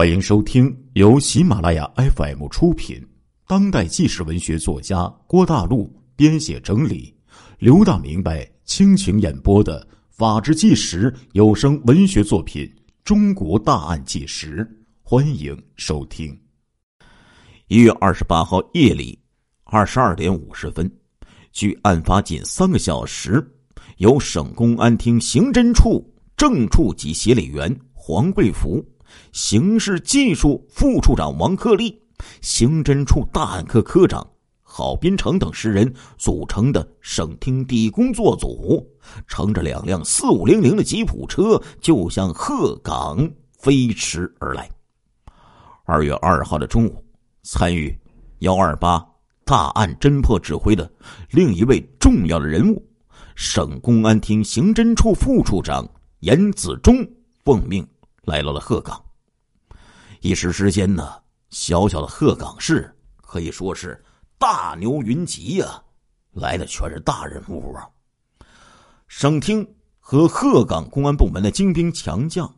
欢迎收听由喜马拉雅 FM 出品、当代纪实文学作家郭大陆编写整理、刘大明白倾情演播的《法制纪实》有声文学作品《中国大案纪实》，欢迎收听。一月二十八号夜里二十二点五十分，距案发仅三个小时，由省公安厅刑侦处正处级协理员黄贵福。刑事技术副处长王克立、刑侦处大案科科长郝斌成等十人组成的省厅第一工作组，乘着两辆四五零零的吉普车，就向鹤岗飞驰而来。二月二号的中午，参与幺二八大案侦破指挥的另一位重要的人物，省公安厅刑侦处副处长严子忠奉命。来到了鹤岗，一时之间呢，小小的鹤岗市可以说是大牛云集呀，来的全是大人物啊。省厅和鹤岗公安部门的精兵强将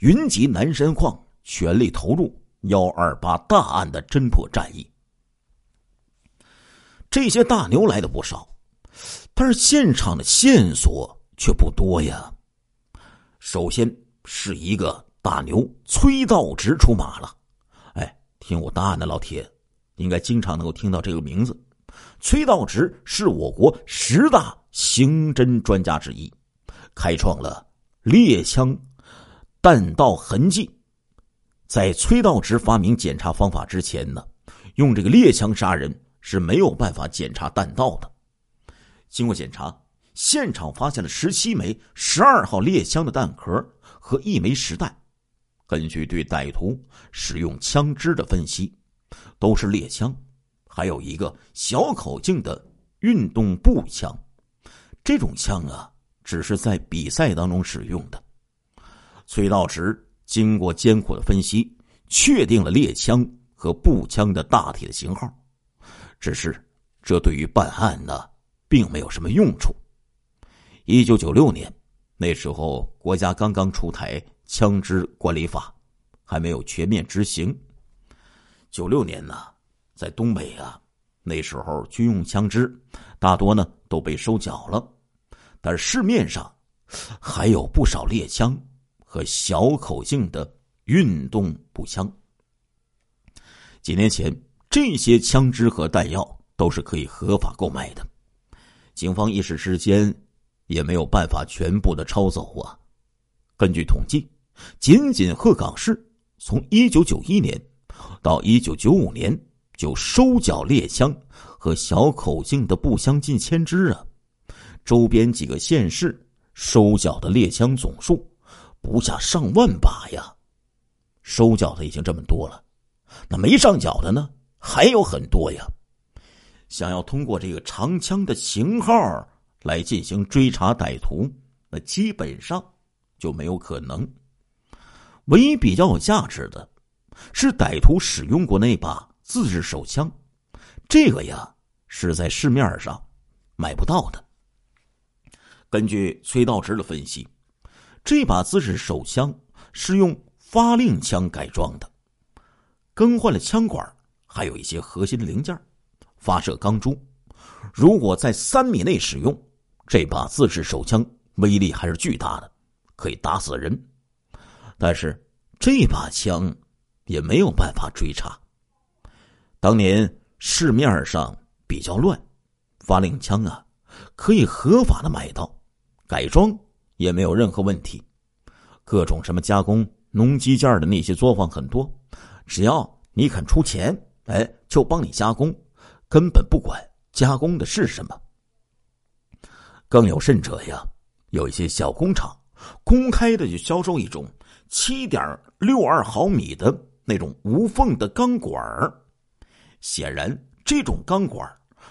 云集南山矿，全力投入幺二八大案的侦破战役。这些大牛来的不少，但是现场的线索却不多呀。首先是一个。大牛崔道直出马了，哎，听我答案的老铁，应该经常能够听到这个名字。崔道直是我国十大刑侦专家之一，开创了猎枪弹道痕迹。在崔道直发明检查方法之前呢，用这个猎枪杀人是没有办法检查弹道的。经过检查，现场发现了十七枚十二号猎枪的弹壳和一枚实弹。根据对歹徒使用枪支的分析，都是猎枪，还有一个小口径的运动步枪。这种枪啊，只是在比赛当中使用的。崔道直经过艰苦的分析，确定了猎枪和步枪的大体的型号。只是这对于办案呢，并没有什么用处。一九九六年，那时候国家刚刚出台。枪支管理法还没有全面执行。九六年呢，在东北啊，那时候军用枪支大多呢都被收缴了，但市面上还有不少猎枪和小口径的运动步枪。几年前，这些枪支和弹药都是可以合法购买的，警方一时之间也没有办法全部的抄走啊。根据统计。仅仅鹤岗市从一九九一年到一九九五年就收缴猎枪和小口径的步枪近千支啊，周边几个县市收缴的猎枪总数不下上万把呀。收缴的已经这么多了，那没上缴的呢还有很多呀。想要通过这个长枪的型号来进行追查歹徒，那基本上就没有可能。唯一比较有价值的，是歹徒使用过那把自制手枪，这个呀是在市面上买不到的。根据崔道直的分析，这把自制手枪是用发令枪改装的，更换了枪管，还有一些核心零件，发射钢珠。如果在三米内使用，这把自制手枪威力还是巨大的，可以打死人。但是这把枪也没有办法追查。当年市面上比较乱，发令枪啊可以合法的买到，改装也没有任何问题。各种什么加工农机件的那些作坊很多，只要你肯出钱，哎，就帮你加工，根本不管加工的是什么。更有甚者呀，有一些小工厂公开的就销售一种。七点六二毫米的那种无缝的钢管显然这种钢管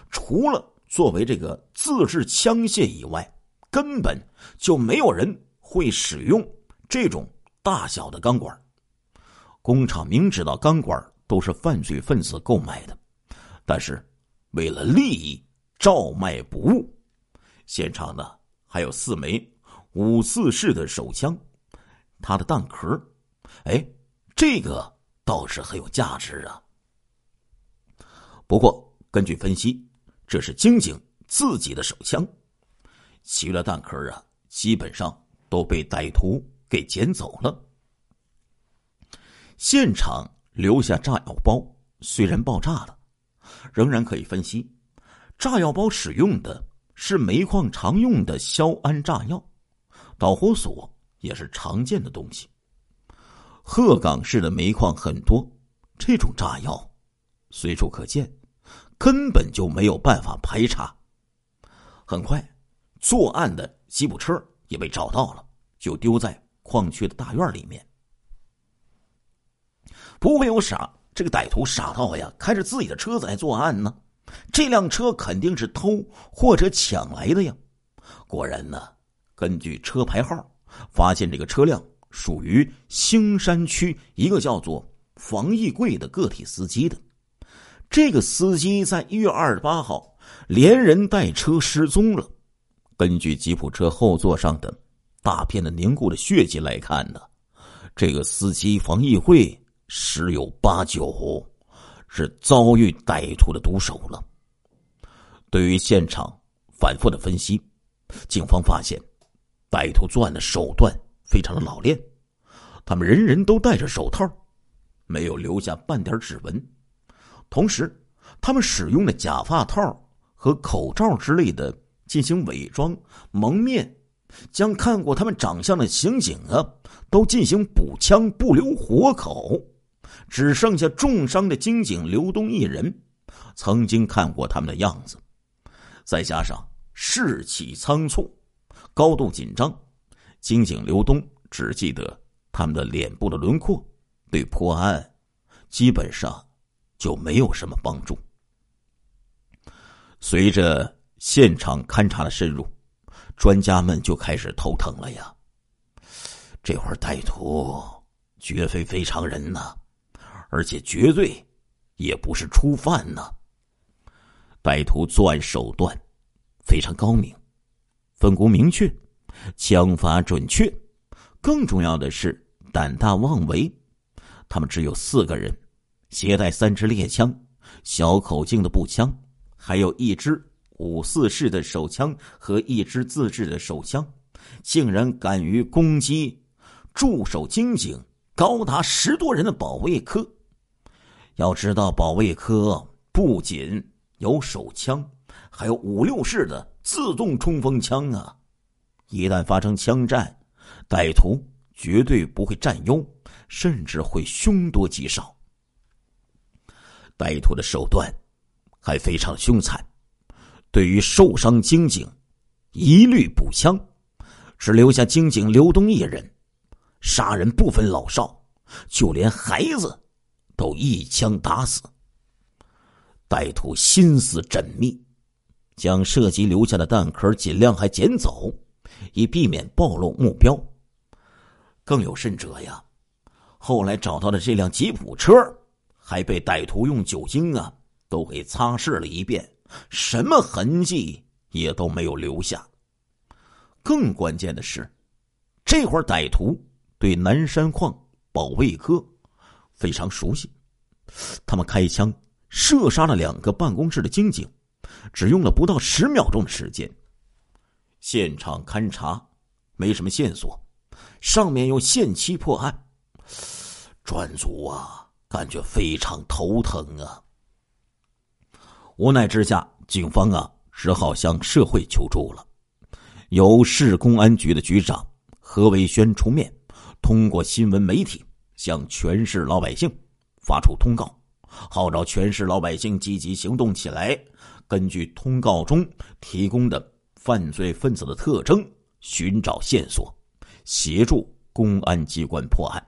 除了作为这个自制枪械以外，根本就没有人会使用这种大小的钢管工厂明知道钢管都是犯罪分子购买的，但是为了利益照卖不误。现场呢还有四枚五四式的手枪。他的弹壳，哎，这个倒是很有价值啊。不过，根据分析，这是晶晶自己的手枪，其余的弹壳啊，基本上都被歹徒给捡走了。现场留下炸药包，虽然爆炸了，仍然可以分析，炸药包使用的是煤矿常用的硝铵炸药，导火索也是常见的东西。鹤岗市的煤矿很多，这种炸药随处可见，根本就没有办法排查。很快，作案的吉普车也被找到了，就丢在矿区的大院里面。不会有傻，这个歹徒傻到呀，开着自己的车子来作案呢？这辆车肯定是偷或者抢来的呀。果然呢，根据车牌号，发现这个车辆属于兴山区一个叫做房义贵的个体司机的。这个司机在一月二十八号连人带车失踪了。根据吉普车后座上的大片的凝固的血迹来看呢，这个司机房义贵。十有八九是遭遇歹徒的毒手了。对于现场反复的分析，警方发现歹徒作案的手段非常的老练，他们人人都戴着手套，没有留下半点指纹。同时，他们使用的假发套和口罩之类的进行伪装蒙面，将看过他们长相的刑警啊都进行补枪，不留活口。只剩下重伤的金警刘东一人，曾经看过他们的样子，再加上士气仓促、高度紧张，金警刘东只记得他们的脸部的轮廓，对破案基本上就没有什么帮助。随着现场勘查的深入，专家们就开始头疼了呀。这会儿歹徒绝非非常人呐！而且绝对也不是初犯呢。歹徒作案手段非常高明，分工明确，枪法准确，更重要的是胆大妄为。他们只有四个人，携带三支猎枪、小口径的步枪，还有一支五四式的手枪和一支自制的手枪，竟然敢于攻击驻守金井高达十多人的保卫科。要知道，保卫科不仅有手枪，还有五六式的自动冲锋枪啊！一旦发生枪战，歹徒绝对不会占优，甚至会凶多吉少。歹徒的手段还非常凶残，对于受伤精警，一律补枪，只留下精警刘东一人，杀人不分老少，就连孩子。都一枪打死。歹徒心思缜密，将射击留下的弹壳尽量还捡走，以避免暴露目标。更有甚者呀，后来找到的这辆吉普车，还被歹徒用酒精啊都给擦拭了一遍，什么痕迹也都没有留下。更关键的是，这会歹徒对南山矿保卫科。非常熟悉，他们开枪射杀了两个办公室的警警，只用了不到十秒钟的时间。现场勘查没什么线索，上面又限期破案，专组啊感觉非常头疼啊。无奈之下，警方啊只好向社会求助了，由市公安局的局长何维轩出面，通过新闻媒体。向全市老百姓发出通告，号召全市老百姓积极行动起来。根据通告中提供的犯罪分子的特征，寻找线索，协助公安机关破案。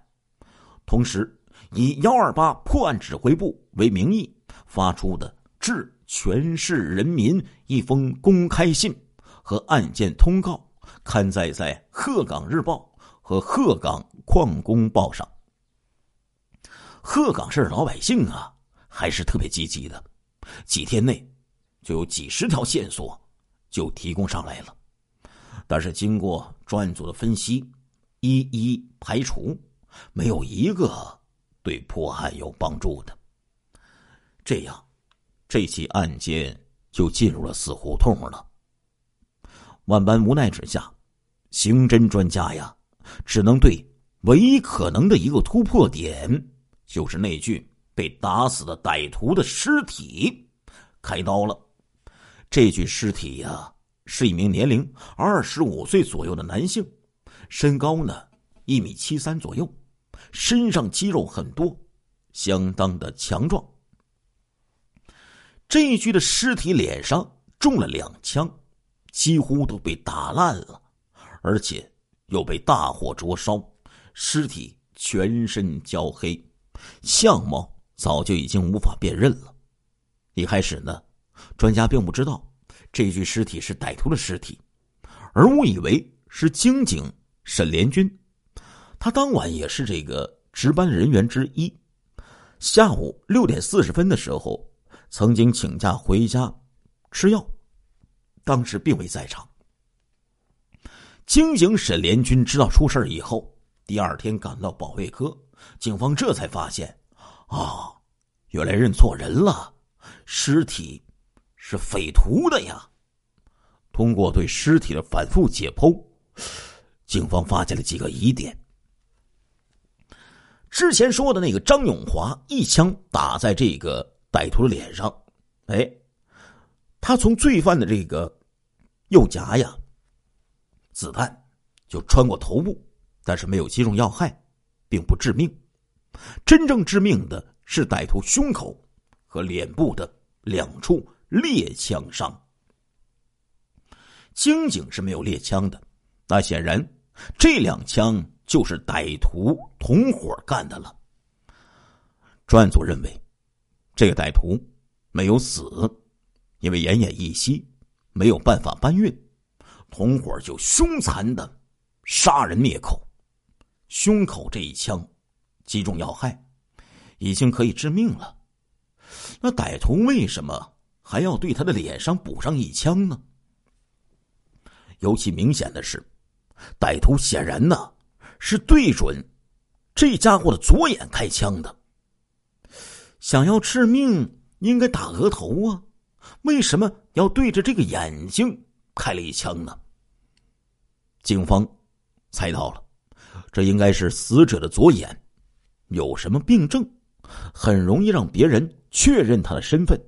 同时，以“幺二八”破案指挥部为名义发出的致全市人民一封公开信和案件通告，刊载在《鹤岗日报》和《鹤岗矿工报》上。鹤岗市老百姓啊，还是特别积极的，几天内就有几十条线索就提供上来了。但是经过专案组的分析，一一排除，没有一个对破案有帮助的。这样，这起案件就进入了死胡同了。万般无奈之下，刑侦专家呀，只能对唯一可能的一个突破点，就是那具被打死的歹徒的尸体，开刀了。这具尸体呀，是一名年龄二十五岁左右的男性，身高呢一米七三左右，身上肌肉很多，相当的强壮。这一具的尸体脸上中了两枪，几乎都被打烂了，而且又被大火灼烧，尸体全身焦黑，相貌早就已经无法辨认了。一开始呢。专家并不知道这具尸体是歹徒的尸体，而误以为是京警沈连军。他当晚也是这个值班人员之一。下午六点四十分的时候，曾经请假回家吃药，当时并未在场。京警沈连军知道出事以后，第二天赶到保卫科，警方这才发现，啊，原来认错人了，尸体。是匪徒的呀！通过对尸体的反复解剖，警方发现了几个疑点。之前说的那个张永华一枪打在这个歹徒的脸上，哎，他从罪犯的这个右颊呀，子弹就穿过头部，但是没有击中要害，并不致命。真正致命的是歹徒胸口和脸部的两处。猎枪伤，刑警是没有猎枪的，那显然这两枪就是歹徒同伙干的了。专案组认为，这个歹徒没有死，因为奄奄一息，没有办法搬运，同伙就凶残的杀人灭口，胸口这一枪击中要害，已经可以致命了。那歹徒为什么？还要对他的脸上补上一枪呢。尤其明显的是，歹徒显然呢是对准这家伙的左眼开枪的。想要致命，应该打额头啊，为什么要对着这个眼睛开了一枪呢？警方猜到了，这应该是死者的左眼有什么病症，很容易让别人确认他的身份。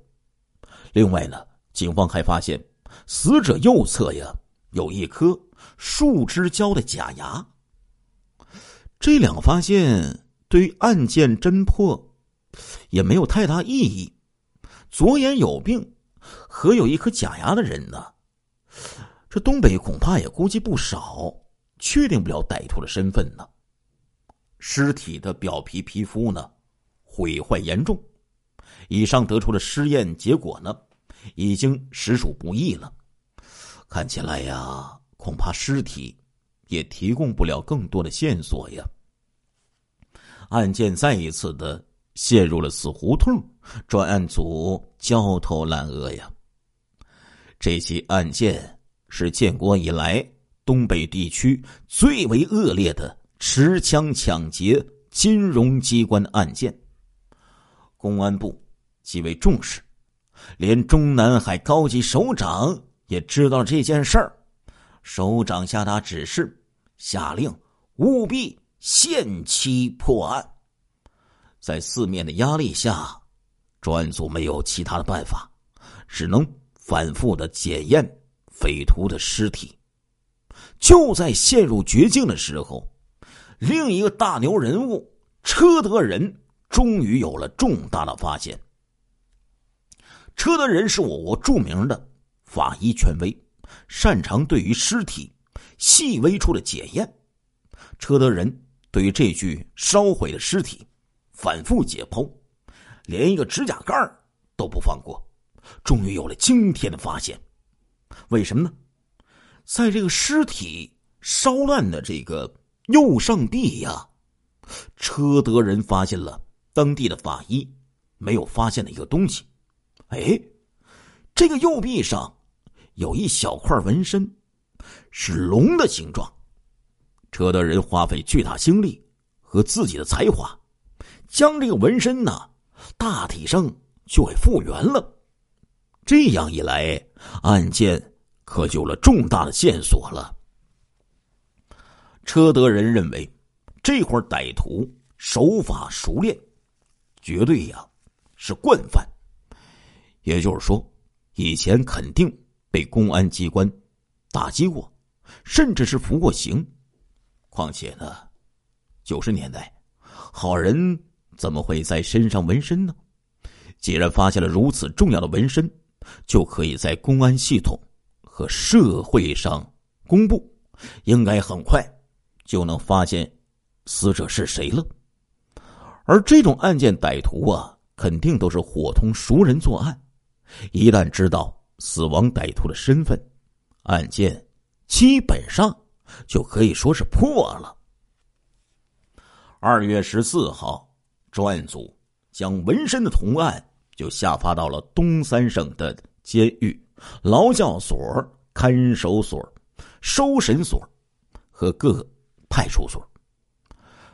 另外呢，警方还发现死者右侧呀有一颗树枝胶的假牙。这两个发现对于案件侦破也没有太大意义。左眼有病和有一颗假牙的人呢，这东北恐怕也估计不少，确定不了歹徒的身份呢。尸体的表皮皮肤呢毁坏严重。以上得出的尸验结果呢，已经实属不易了。看起来呀，恐怕尸体也提供不了更多的线索呀。案件再一次的陷入了死胡同，专案组焦头烂额呀。这起案件是建国以来东北地区最为恶劣的持枪抢劫金融机关案件。公安部极为重视，连中南海高级首长也知道了这件事儿。首长下达指示，下令务必限期破案。在四面的压力下，专案组没有其他的办法，只能反复的检验匪徒的尸体。就在陷入绝境的时候，另一个大牛人物车德仁。终于有了重大的发现。车德仁是我国著名的法医权威，擅长对于尸体细微处的检验。车德仁对于这具烧毁的尸体反复解剖，连一个指甲盖都不放过。终于有了惊天的发现。为什么呢？在这个尸体烧烂的这个右上臂呀，车德仁发现了。当地的法医没有发现的一个东西，哎，这个右臂上有一小块纹身，是龙的形状。车德人花费巨大精力和自己的才华，将这个纹身呢，大体上就给复原了。这样一来，案件可有了重大的线索了。车德人认为，这伙歹徒手法熟练，绝对呀是惯犯。也就是说，以前肯定被公安机关打击过，甚至是服过刑。况且呢，九十年代，好人怎么会在身上纹身呢？既然发现了如此重要的纹身，就可以在公安系统和社会上公布，应该很快就能发现死者是谁了。而这种案件歹徒啊，肯定都是伙同熟人作案。一旦知道死亡歹徒的身份，案件基本上就可以说是破了。二月十四号，专案组将纹身的同案就下发到了东三省的监狱、劳教所、看守所、收审所和各派出所。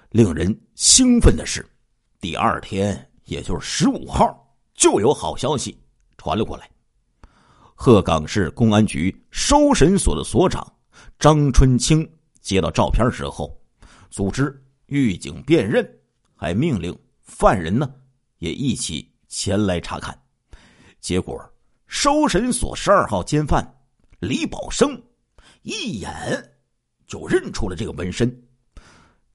令人兴奋的是，第二天，也就是十五号，就有好消息。传了过来，鹤岗市公安局收审所的所长张春清接到照片之后，组织狱警辨认，还命令犯人呢也一起前来查看。结果，收审所十二号监犯李宝生一眼就认出了这个纹身，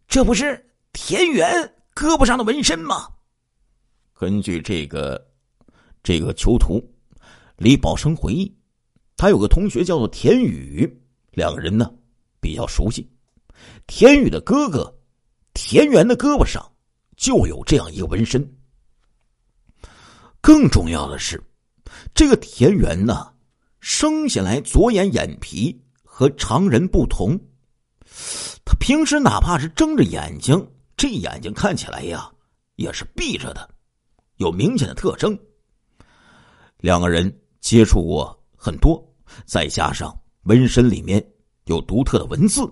这不是田园胳膊上的纹身吗？根据这个。这个囚徒李宝生回忆，他有个同学叫做田宇，两个人呢比较熟悉。田宇的哥哥田园的胳膊上就有这样一个纹身。更重要的是，这个田园呢，生下来左眼眼皮和常人不同，他平时哪怕是睁着眼睛，这眼睛看起来呀也是闭着的，有明显的特征。两个人接触过很多，再加上纹身里面有独特的文字，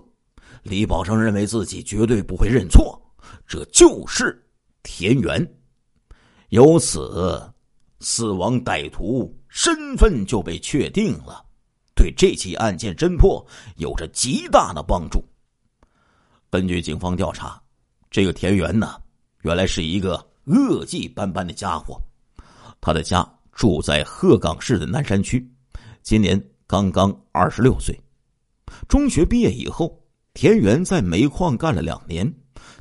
李宝生认为自己绝对不会认错，这就是田园。由此，死亡歹徒身份就被确定了，对这起案件侦破有着极大的帮助。根据警方调查，这个田园呢，原来是一个恶迹斑斑的家伙，他的家。住在鹤岗市的南山区，今年刚刚二十六岁。中学毕业以后，田园在煤矿干了两年，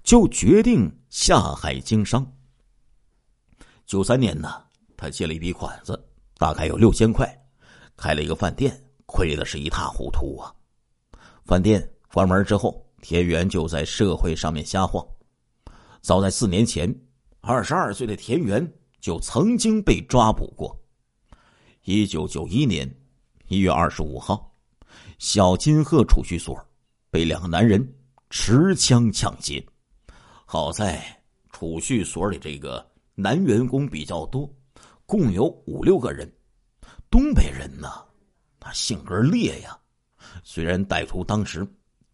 就决定下海经商。九三年呢，他借了一笔款子，大概有六千块，开了一个饭店，亏的是一塌糊涂啊。饭店关门之后，田园就在社会上面瞎晃。早在四年前，二十二岁的田园。就曾经被抓捕过。一九九一年一月二十五号，小金鹤储蓄所被两个男人持枪抢劫。好在储蓄所里这个男员工比较多，共有五六个人。东北人呢，他性格烈呀。虽然歹徒当时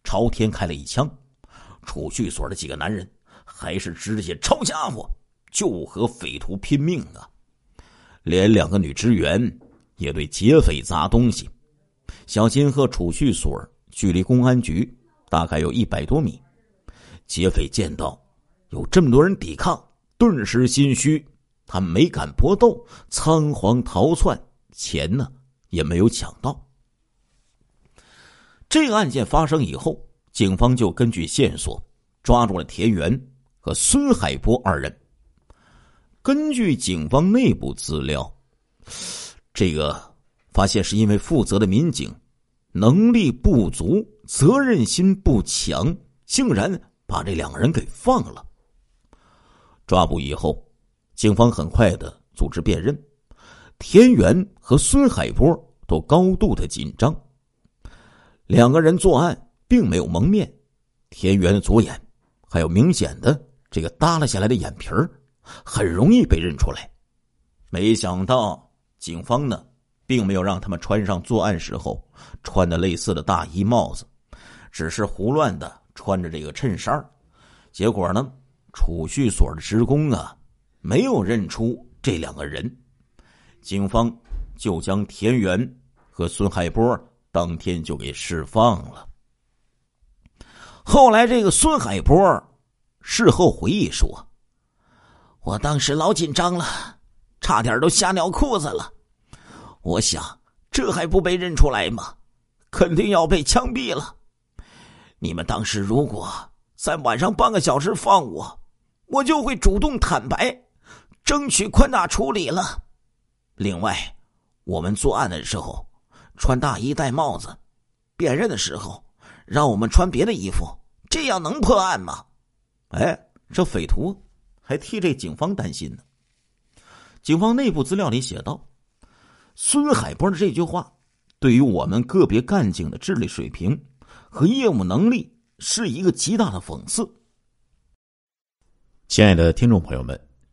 朝天开了一枪，储蓄所的几个男人还是直接抄家伙。就和匪徒拼命啊！连两个女职员也对劫匪砸东西。小金鹤储蓄所距离公安局大概有一百多米。劫匪见到有这么多人抵抗，顿时心虚，他没敢搏斗，仓皇逃窜，钱呢也没有抢到。这个案件发生以后，警方就根据线索抓住了田园和孙海波二人。根据警方内部资料，这个发现是因为负责的民警能力不足、责任心不强，竟然把这两个人给放了。抓捕以后，警方很快的组织辨认，田园和孙海波都高度的紧张。两个人作案并没有蒙面，田园的左眼还有明显的这个耷拉下来的眼皮儿。很容易被认出来，没想到警方呢，并没有让他们穿上作案时候穿的类似的大衣帽子，只是胡乱的穿着这个衬衫结果呢，储蓄所的职工啊，没有认出这两个人，警方就将田园和孙海波当天就给释放了。后来，这个孙海波事后回忆说：“我当时老紧张了，差点都吓尿裤子了。我想，这还不被认出来吗？肯定要被枪毙了。你们当时如果在晚上半个小时放我，我就会主动坦白，争取宽大处理了。另外，我们作案的时候穿大衣戴帽子，辨认的时候。”让我们穿别的衣服，这样能破案吗？哎，这匪徒还替这警方担心呢。警方内部资料里写道：“孙海波的这句话，对于我们个别干警的智力水平和业务能力是一个极大的讽刺。”亲爱的听众朋友们，